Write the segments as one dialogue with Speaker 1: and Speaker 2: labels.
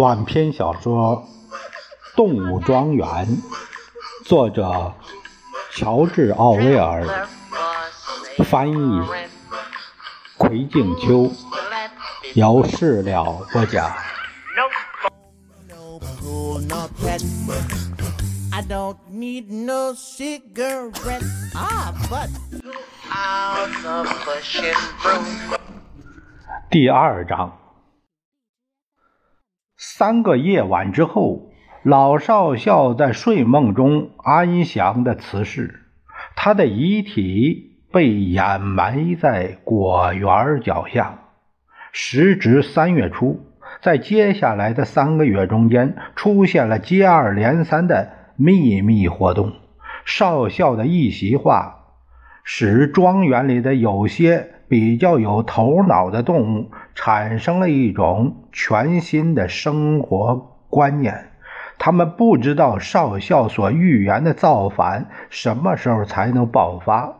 Speaker 1: 短篇小说《动物庄园》，作者乔治·奥威尔，翻译奎静秋，由事了播讲。第二章。三个夜晚之后，老少校在睡梦中安详的辞世，他的遗体被掩埋在果园脚下。时值三月初，在接下来的三个月中间，出现了接二连三的秘密活动。少校的一席话，使庄园里的有些。比较有头脑的动物产生了一种全新的生活观念，他们不知道少校所预言的造反什么时候才能爆发，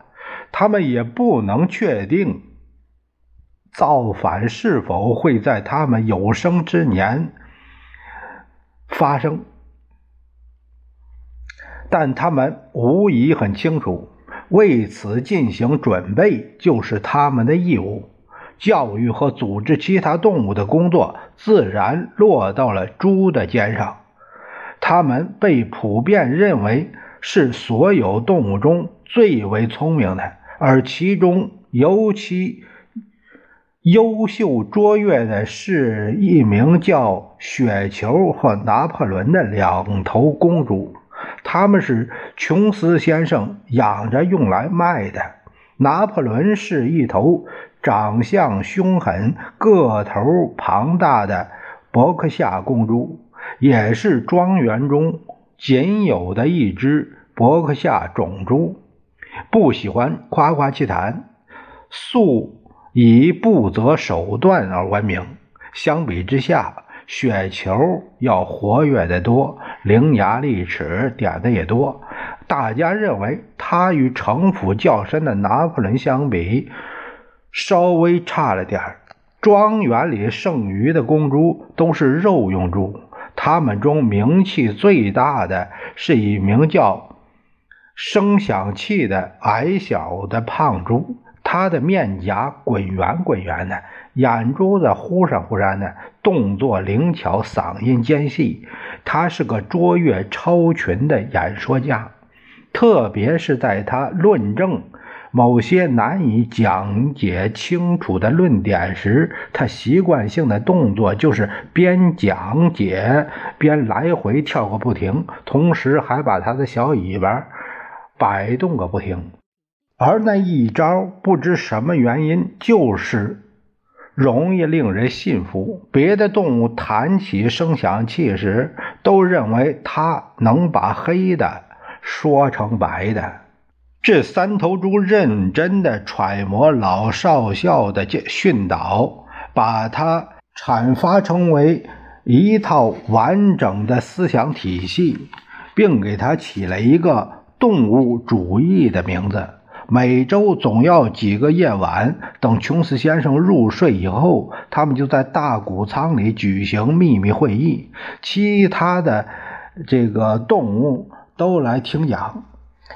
Speaker 1: 他们也不能确定造反是否会在他们有生之年发生，但他们无疑很清楚。为此进行准备就是他们的义务。教育和组织其他动物的工作自然落到了猪的肩上。它们被普遍认为是所有动物中最为聪明的，而其中尤其优秀卓越的是一名叫雪球和拿破仑的两头公猪。他们是琼斯先生养着用来卖的。拿破仑是一头长相凶狠、个头庞大的伯克夏公猪，也是庄园中仅有的一只伯克夏种猪。不喜欢夸夸其谈，素以不择手段而闻名。相比之下，雪球要活跃得多，伶牙俐齿，点的也多。大家认为他与城府较深的拿破仑相比，稍微差了点庄园里剩余的公猪都是肉用猪，他们中名气最大的是一名叫声响器的矮小的胖猪。他的面颊滚圆滚圆的，眼珠子忽闪忽闪的，动作灵巧，嗓音尖细。他是个卓越超群的演说家，特别是在他论证某些难以讲解清楚的论点时，他习惯性的动作就是边讲解边来回跳个不停，同时还把他的小尾巴摆动个不停。而那一招不知什么原因，就是容易令人信服。别的动物弹起声响器时，都认为它能把黑的说成白的。这三头猪认真的揣摩老少校的训导，把它阐发成为一套完整的思想体系，并给它起了一个动物主义的名字。每周总要几个夜晚，等琼斯先生入睡以后，他们就在大谷仓里举行秘密会议。其他的这个动物都来听讲，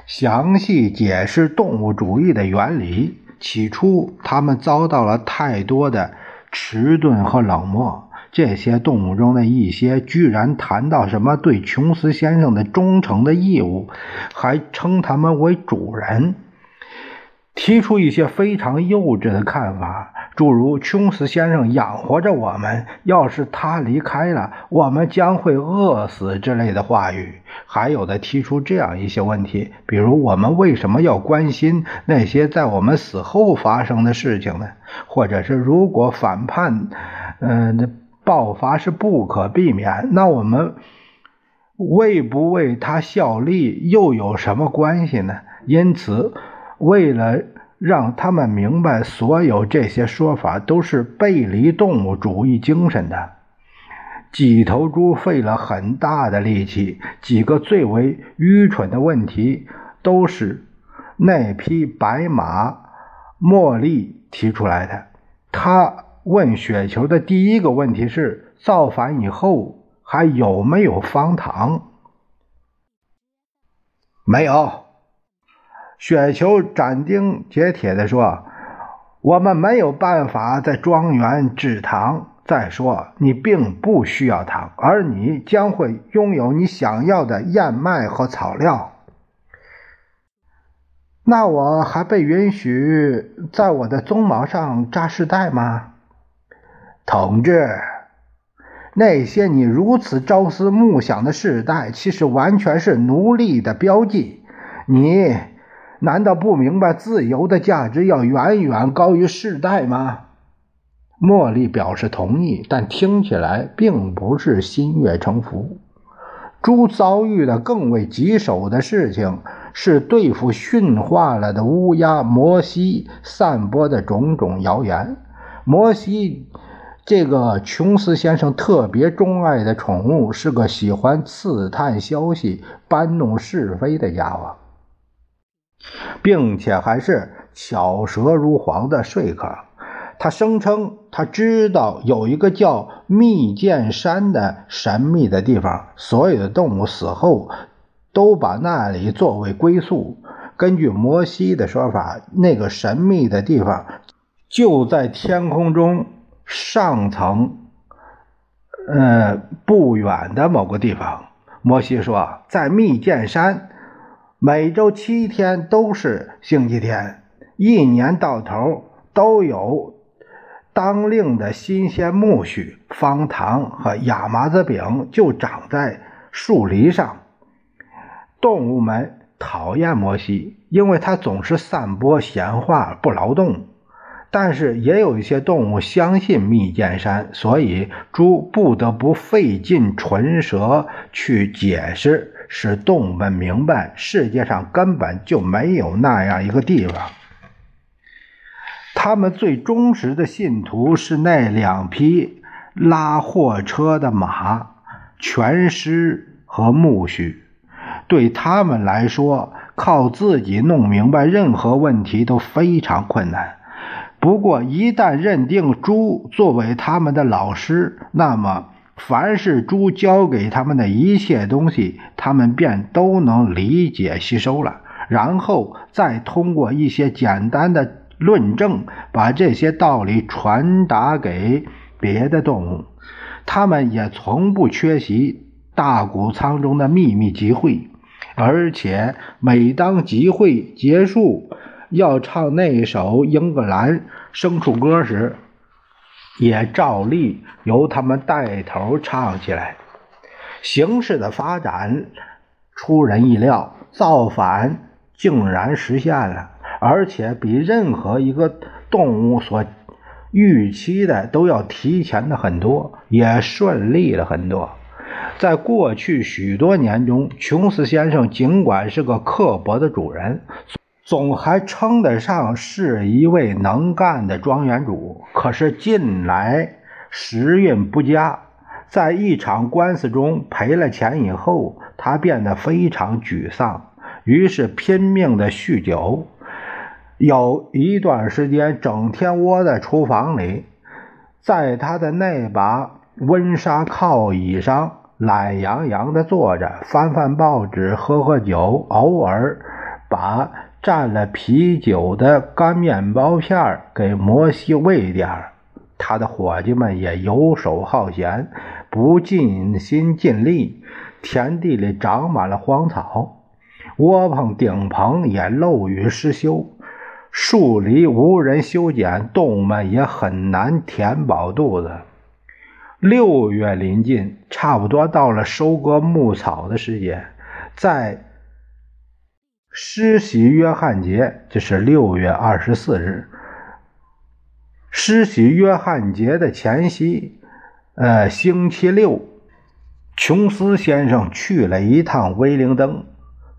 Speaker 1: 详细解释动物主义的原理。起初，他们遭到了太多的迟钝和冷漠。这些动物中的一些居然谈到什么对琼斯先生的忠诚的义务，还称他们为主人。提出一些非常幼稚的看法，诸如琼斯先生养活着我们，要是他离开了，我们将会饿死之类的话语。还有的提出这样一些问题，比如我们为什么要关心那些在我们死后发生的事情呢？或者是如果反叛，嗯，爆发是不可避免，那我们为不为他效力又有什么关系呢？因此。为了让他们明白，所有这些说法都是背离动物主义精神的，几头猪费了很大的力气。几个最为愚蠢的问题都是那匹白马茉莉提出来的。他问雪球的第一个问题是：造反以后还有没有方糖？
Speaker 2: 没有。雪球斩钉截铁地说：“我们没有办法在庄园制糖。再说，你并不需要糖，而你将会拥有你想要的燕麦和草料。
Speaker 1: 那我还被允许在我的鬃毛上扎饰带吗？
Speaker 2: 同志，那些你如此朝思暮想的饰带，其实完全是奴隶的标记。你。”难道不明白自由的价值要远远高于世代吗？
Speaker 1: 茉莉表示同意，但听起来并不是心悦诚服。猪遭遇的更为棘手的事情是对付驯化了的乌鸦摩西散播的种种谣言。摩西这个琼斯先生特别钟爱的宠物是个喜欢刺探消息、搬弄是非的家伙。并且还是巧舌如簧的说客。他声称他知道有一个叫密剑山的神秘的地方，所有的动物死后都把那里作为归宿。根据摩西的说法，那个神秘的地方就在天空中上层，呃，不远的某个地方。摩西说，在密剑山。每周七天都是星期天，一年到头都有当令的新鲜苜蓿、方糖和亚麻子饼就长在树篱上。动物们讨厌摩西，因为他总是散播闲话，不劳动。但是也有一些动物相信密剑山，所以猪不得不费尽唇舌去解释。使动物们明白，世界上根本就没有那样一个地方。他们最忠实的信徒是那两匹拉货车的马、全尸和苜蓿。对他们来说，靠自己弄明白任何问题都非常困难。不过，一旦认定猪作为他们的老师，那么……凡是猪教给他们的一切东西，他们便都能理解吸收了，然后再通过一些简单的论证，把这些道理传达给别的动物。他们也从不缺席大谷仓中的秘密集会，而且每当集会结束要唱那首英格兰牲畜歌时，也照例由他们带头唱起来。形势的发展出人意料，造反竟然实现了，而且比任何一个动物所预期的都要提前的很多，也顺利了很多。在过去许多年中，琼斯先生尽管是个刻薄的主人。总还称得上是一位能干的庄园主，可是近来时运不佳，在一场官司中赔了钱以后，他变得非常沮丧，于是拼命的酗酒，有一段时间整天窝在厨房里，在他的那把温莎靠椅上懒洋洋地坐着，翻翻报纸，喝喝酒，偶尔把。蘸了啤酒的干面包片给摩西喂点他的伙计们也游手好闲，不尽心尽力。田地里长满了荒草，窝棚顶棚也漏雨失修，树篱无人修剪，动物们也很难填饱肚子。六月临近，差不多到了收割牧草的时节，在。施洗约翰节就是六月二十四日。施洗约翰节的前夕，呃，星期六，琼斯先生去了一趟威灵登，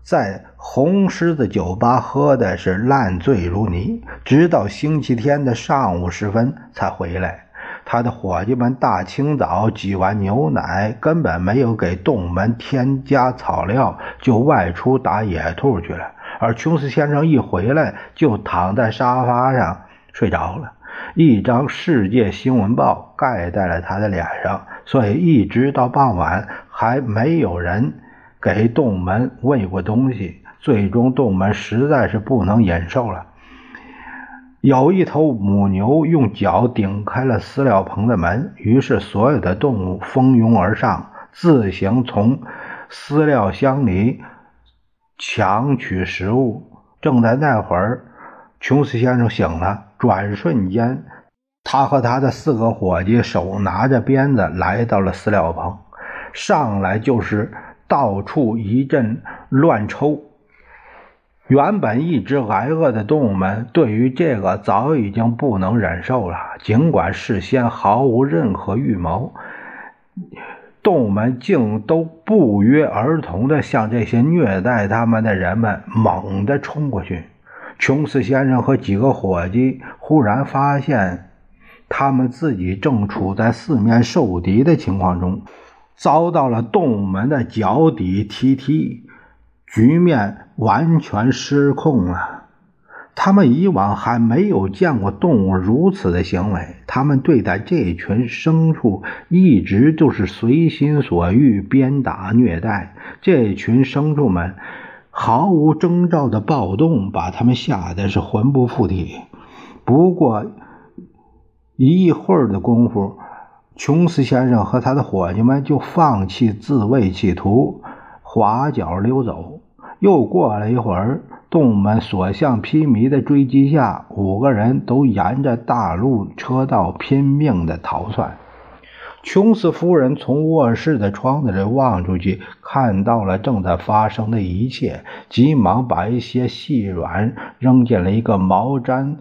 Speaker 1: 在红狮子酒吧喝的是烂醉如泥，直到星期天的上午时分才回来。他的伙计们大清早挤完牛奶，根本没有给洞门添加草料，就外出打野兔去了。而琼斯先生一回来，就躺在沙发上睡着了。一张世界新闻报盖在了他的脸上，所以一直到傍晚还没有人给洞门喂过东西。最终，洞门实在是不能忍受了。有一头母牛用脚顶开了饲料棚的门，于是所有的动物蜂拥而上，自行从饲料箱里抢取食物。正在那会儿，琼斯先生醒了。转瞬间，他和他的四个伙计手拿着鞭子来到了饲料棚，上来就是到处一阵乱抽。原本一直挨饿的动物们，对于这个早已经不能忍受了。尽管事先毫无任何预谋，动物们竟都不约而同地向这些虐待他们的人们猛地冲过去。琼斯先生和几个伙计忽然发现，他们自己正处在四面受敌的情况中，遭到了动物们的脚底踢踢。局面完全失控了。他们以往还没有见过动物如此的行为。他们对待这群牲畜一直就是随心所欲，鞭打虐待。这群牲畜们毫无征兆的暴动，把他们吓得是魂不附体。不过一会儿的功夫，琼斯先生和他的伙计们就放弃自卫企图。滑脚溜走。又过了一会儿，动物们所向披靡的追击下，五个人都沿着大路车道拼命的逃窜。琼斯夫人从卧室的窗子里望出去，看到了正在发生的一切，急忙把一些细软扔进了一个毛毡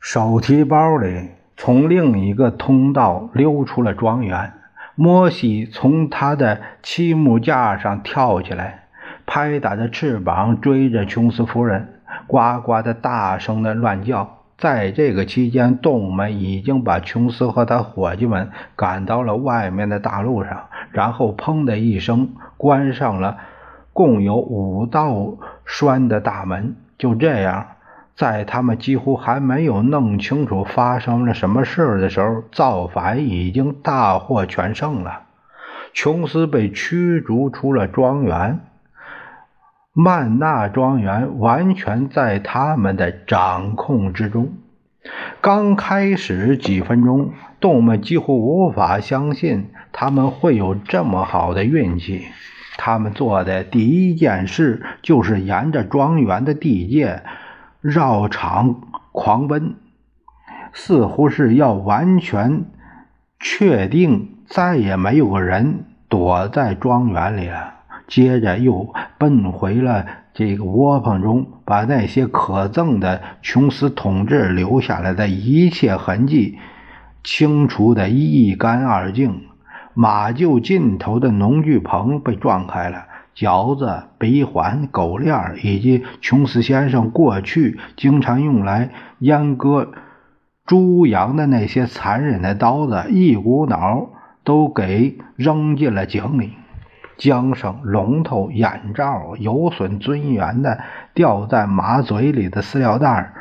Speaker 1: 手提包里，从另一个通道溜出了庄园。摩西从他的漆木架上跳起来，拍打着翅膀追着琼斯夫人，呱呱的大声的乱叫。在这个期间，动物们已经把琼斯和他伙计们赶到了外面的大路上，然后砰的一声关上了共有五道栓的大门。就这样。在他们几乎还没有弄清楚发生了什么事的时候，造反已经大获全胜了。琼斯被驱逐出了庄园，曼纳庄园完全在他们的掌控之中。刚开始几分钟，动物们几乎无法相信他们会有这么好的运气。他们做的第一件事就是沿着庄园的地界。绕场狂奔，似乎是要完全确定再也没有个人躲在庄园里了。接着又奔回了这个窝棚中，把那些可憎的琼斯统治留下来的一切痕迹清除得一干二净。马厩尽头的农具棚被撞开了。嚼子、鼻环、狗链以及琼斯先生过去经常用来阉割猪羊的那些残忍的刀子，一股脑都给扔进了井里。缰绳、龙头、眼罩、有损尊严的掉在马嘴里的饲料袋，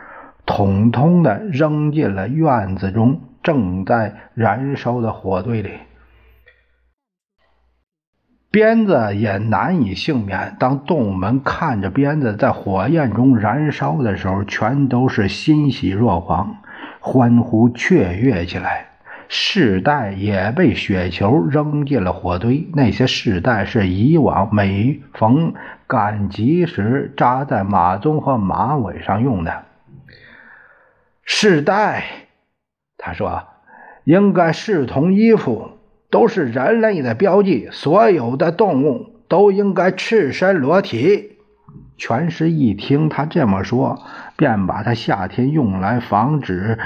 Speaker 1: 统统的扔进了院子中正在燃烧的火堆里。鞭子也难以幸免。当动物们看着鞭子在火焰中燃烧的时候，全都是欣喜若狂，欢呼雀跃起来。饰带也被雪球扔进了火堆。那些饰带是以往每逢赶集时扎在马鬃和马尾上用的。饰带，他说，应该视同衣服。都是人类的标记，所有的动物都应该赤身裸体。全师一听他这么说，便把他夏天用来防止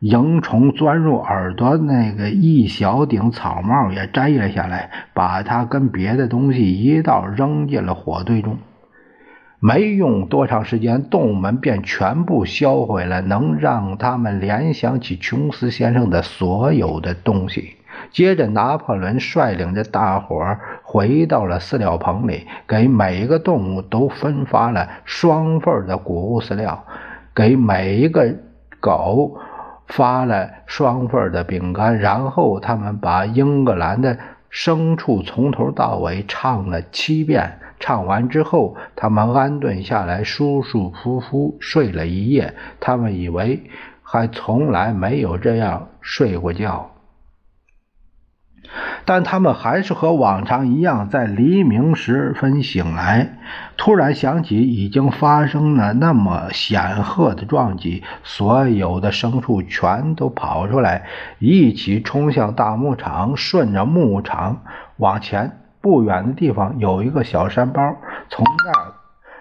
Speaker 1: 蝇虫钻入耳朵那个一小顶草帽也摘了下来，把它跟别的东西一道扔进了火堆中。没用多长时间，动物们便全部销毁了能让他们联想起琼斯先生的所有的东西。接着，拿破仑率领着大伙儿回到了饲料棚里，给每一个动物都分发了双份的谷物饲料，给每一个狗发了双份的饼干，然后他们把英格兰的牲畜从头到尾唱了七遍。唱完之后，他们安顿下来，舒舒服服睡了一夜。他们以为还从来没有这样睡过觉。但他们还是和往常一样，在黎明时分醒来，突然想起已经发生了那么显赫的撞击，所有的牲畜全都跑出来，一起冲向大牧场，顺着牧场往前。不远的地方有一个小山包，从那儿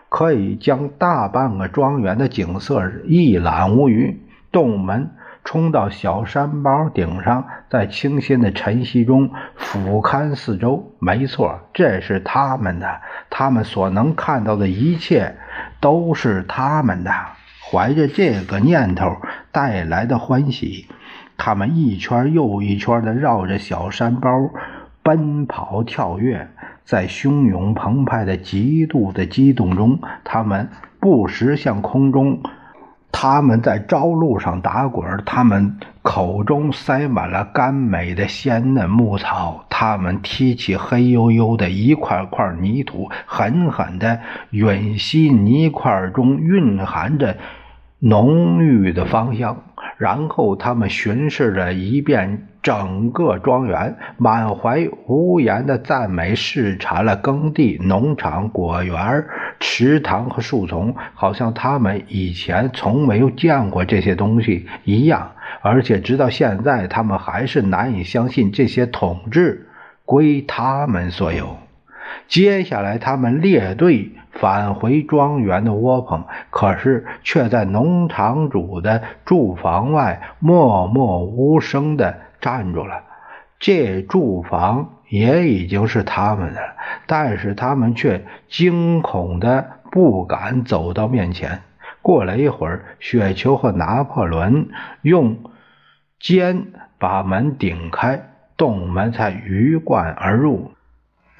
Speaker 1: 可以将大半个庄园的景色一览无余。动物们。冲到小山包顶上，在清新的晨曦中俯瞰四周。没错，这是他们的，他们所能看到的一切都是他们的。怀着这个念头带来的欢喜，他们一圈又一圈地绕着小山包奔跑跳跃，在汹涌澎湃的极度的激动中，他们不时向空中。他们在朝露上打滚，他们口中塞满了甘美的鲜嫩牧草，他们提起黑黝黝的一块块泥土，狠狠地吮吸泥块中蕴含着浓郁的芳香。然后他们巡视了一遍整个庄园，满怀无言的赞美，视察了耕地、农场、果园、池塘和树丛，好像他们以前从没有见过这些东西一样。而且直到现在，他们还是难以相信这些统治归他们所有。接下来，他们列队。返回庄园的窝棚，可是却在农场主的住房外默默无声地站住了。这住房也已经是他们的了，但是他们却惊恐的不敢走到面前。过了一会儿，雪球和拿破仑用肩把门顶开，洞门才鱼贯而入。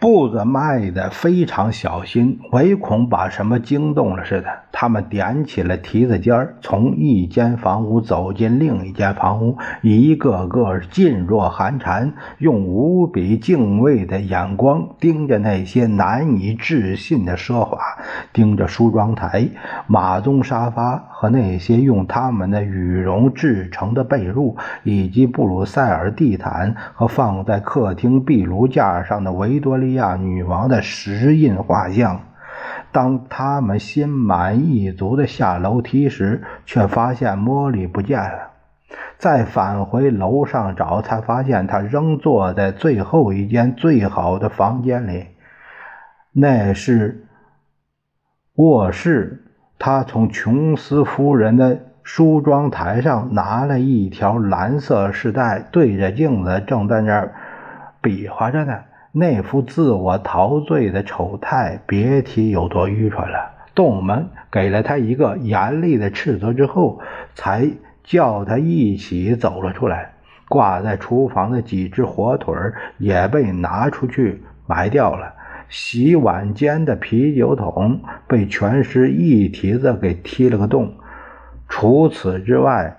Speaker 1: 步子迈得非常小心，唯恐把什么惊动了似的。他们点起了蹄子尖儿，从一间房屋走进另一间房屋，一个个噤若寒蝉，用无比敬畏的眼光盯着那些难以置信的奢华，盯着梳妆台、马鬃沙发和那些用他们的羽绒制成的被褥，以及布鲁塞尔地毯和放在客厅壁炉架上的维多利亚女王的石印画像。当他们心满意足地下楼梯时，却发现茉莉不见了。再返回楼上找，才发现她仍坐在最后一间最好的房间里，那是卧室。他从琼斯夫人的梳妆台上拿了一条蓝色饰带，对着镜子正在那儿比划着呢。那副自我陶醉的丑态，别提有多愚蠢了。动物们给了他一个严厉的斥责之后，才叫他一起走了出来。挂在厨房的几只火腿也被拿出去埋掉了。洗碗间的啤酒桶被全尸一蹄子给踢了个洞。除此之外，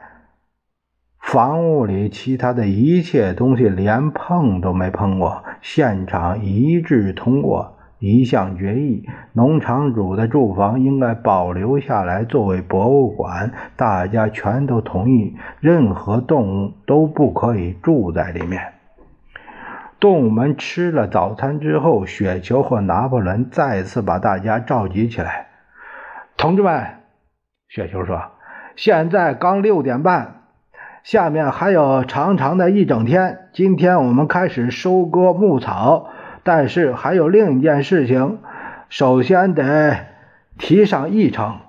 Speaker 1: 房屋里其他的一切东西连碰都没碰过。现场一致通过一项决议：农场主的住房应该保留下来作为博物馆。大家全都同意，任何动物都不可以住在里面。动物们吃了早餐之后，雪球和拿破仑再次把大家召集起来。同志们，雪球说：“现在刚六点半。”下面还有长长的一整天。今天我们开始收割牧草，但是还有另一件事情，首先得提上议程。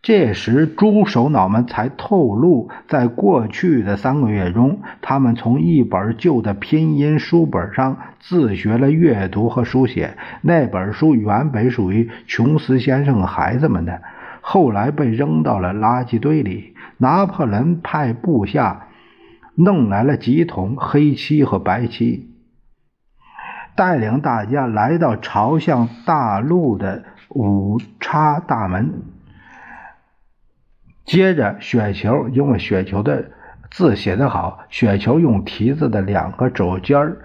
Speaker 1: 这时，猪首脑们才透露，在过去的三个月中，他们从一本旧的拼音书本上自学了阅读和书写。那本书原本属于琼斯先生孩子们的，后来被扔到了垃圾堆里。拿破仑派部下弄来了几桶黑漆和白漆，带领大家来到朝向大陆的五叉大门。接着，雪球因为雪球的字写得好。雪球用蹄子的两个肘尖儿，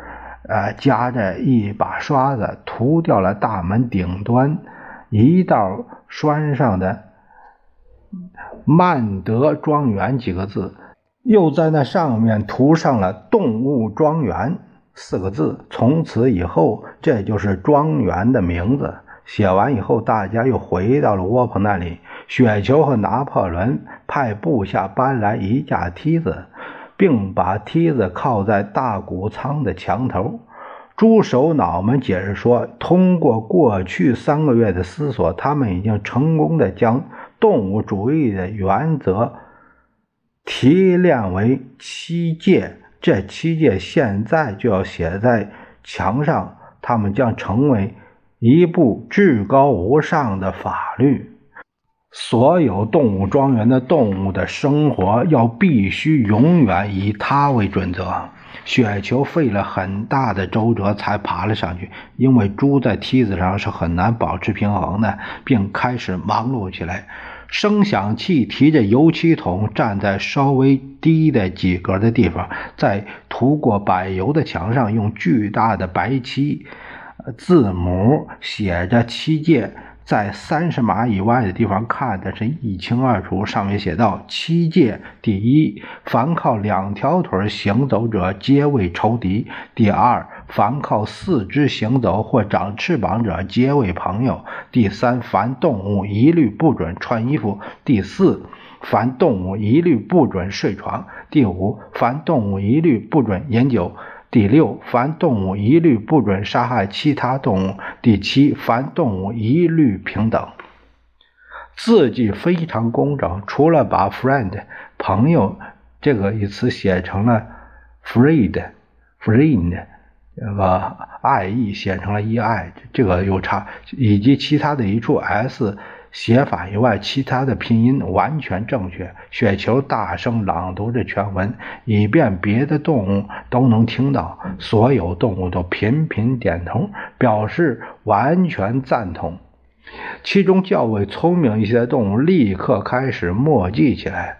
Speaker 1: 呃，夹着一把刷子，涂掉了大门顶端一道栓上的“曼德庄园”几个字，又在那上面涂上了“动物庄园”四个字。从此以后，这就是庄园的名字。写完以后，大家又回到了窝棚那里。雪球和拿破仑派部下搬来一架梯子，并把梯子靠在大谷仓的墙头。猪首脑们解释说，通过过去三个月的思索，他们已经成功的将动物主义的原则提炼为七戒。这七戒现在就要写在墙上，他们将成为。一部至高无上的法律，所有动物庄园的动物的生活要必须永远以它为准则。雪球费了很大的周折才爬了上去，因为猪在梯子上是很难保持平衡的，并开始忙碌起来。声响器提着油漆桶站在稍微低的几格的地方，在涂过柏油的墙上用巨大的白漆。字母写着七戒，在三十码以外的地方看的是一清二楚。上面写道：七戒第一，凡靠两条腿行走者皆为仇敌；第二，凡靠四肢行走或长翅膀者皆为朋友；第三，凡动物一律不准穿衣服；第四，凡动物一律不准睡床；第五，凡动物一律不准饮酒。第六，凡动物一律不准杀害其他动物。第七，凡动物一律平等。字迹非常工整，除了把 “friend” 朋友这个一词写成了 “friend”，“friend” 那个爱意写成了“ e i，”，这个有差，以及其他的一处 “s”。写法以外，其他的拼音完全正确。雪球大声朗读着全文，以便别的动物都能听到。所有动物都频频点头，表示完全赞同。其中较为聪明一些的动物立刻开始默记起来。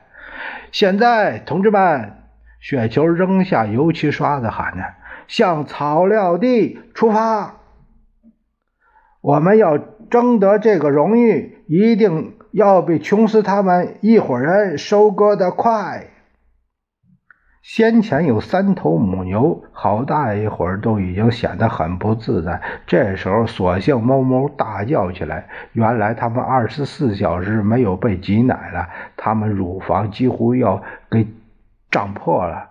Speaker 1: 现在，同志们，雪球扔下油漆刷子，喊着：“向草料地出发！我们要争得这个荣誉。”一定要比琼斯他们一伙人收割的快。先前有三头母牛，好大一会儿都已经显得很不自在。这时候，索性哞哞大叫起来。原来他们二十四小时没有被挤奶了，他们乳房几乎要给胀破了。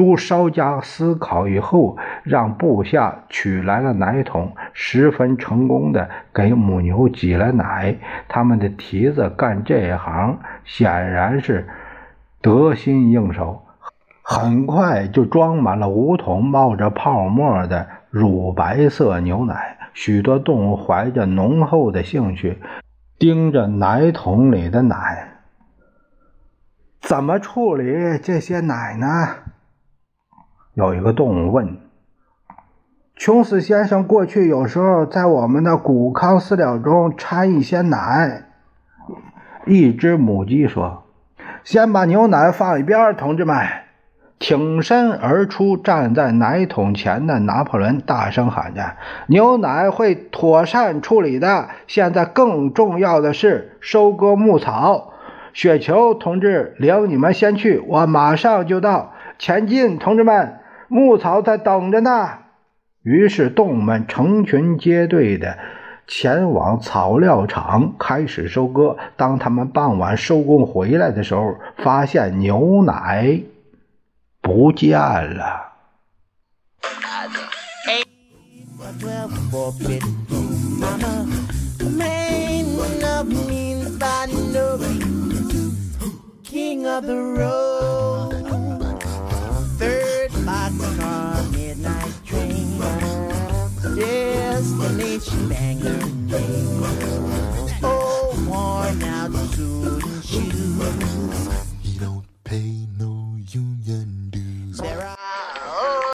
Speaker 1: 猪稍加思考以后，让部下取来了奶桶，十分成功的给母牛挤了奶。他们的蹄子干这一行，显然是得心应手。很快就装满了五桶冒着泡沫的乳白色牛奶。许多动物怀着浓厚的兴趣，盯着奶桶里的奶。怎么处理这些奶呢？有一个动物问：“琼斯先生过去有时候在我们的谷糠饲料中掺一些奶。”一只母鸡说：“先把牛奶放一边，同志们！”挺身而出，站在奶桶前的拿破仑大声喊着：“牛奶会妥善处理的。现在更重要的是收割牧草。雪球同志领你们先去，我马上就到。前进，同志们！”牧草在等着呢。于是动物们成群结队的前往草料场开始收割。当他们傍晚收工回来的时候，发现牛奶不见了。destination banger name. Oh, worn out suit and shoes. He don't pay.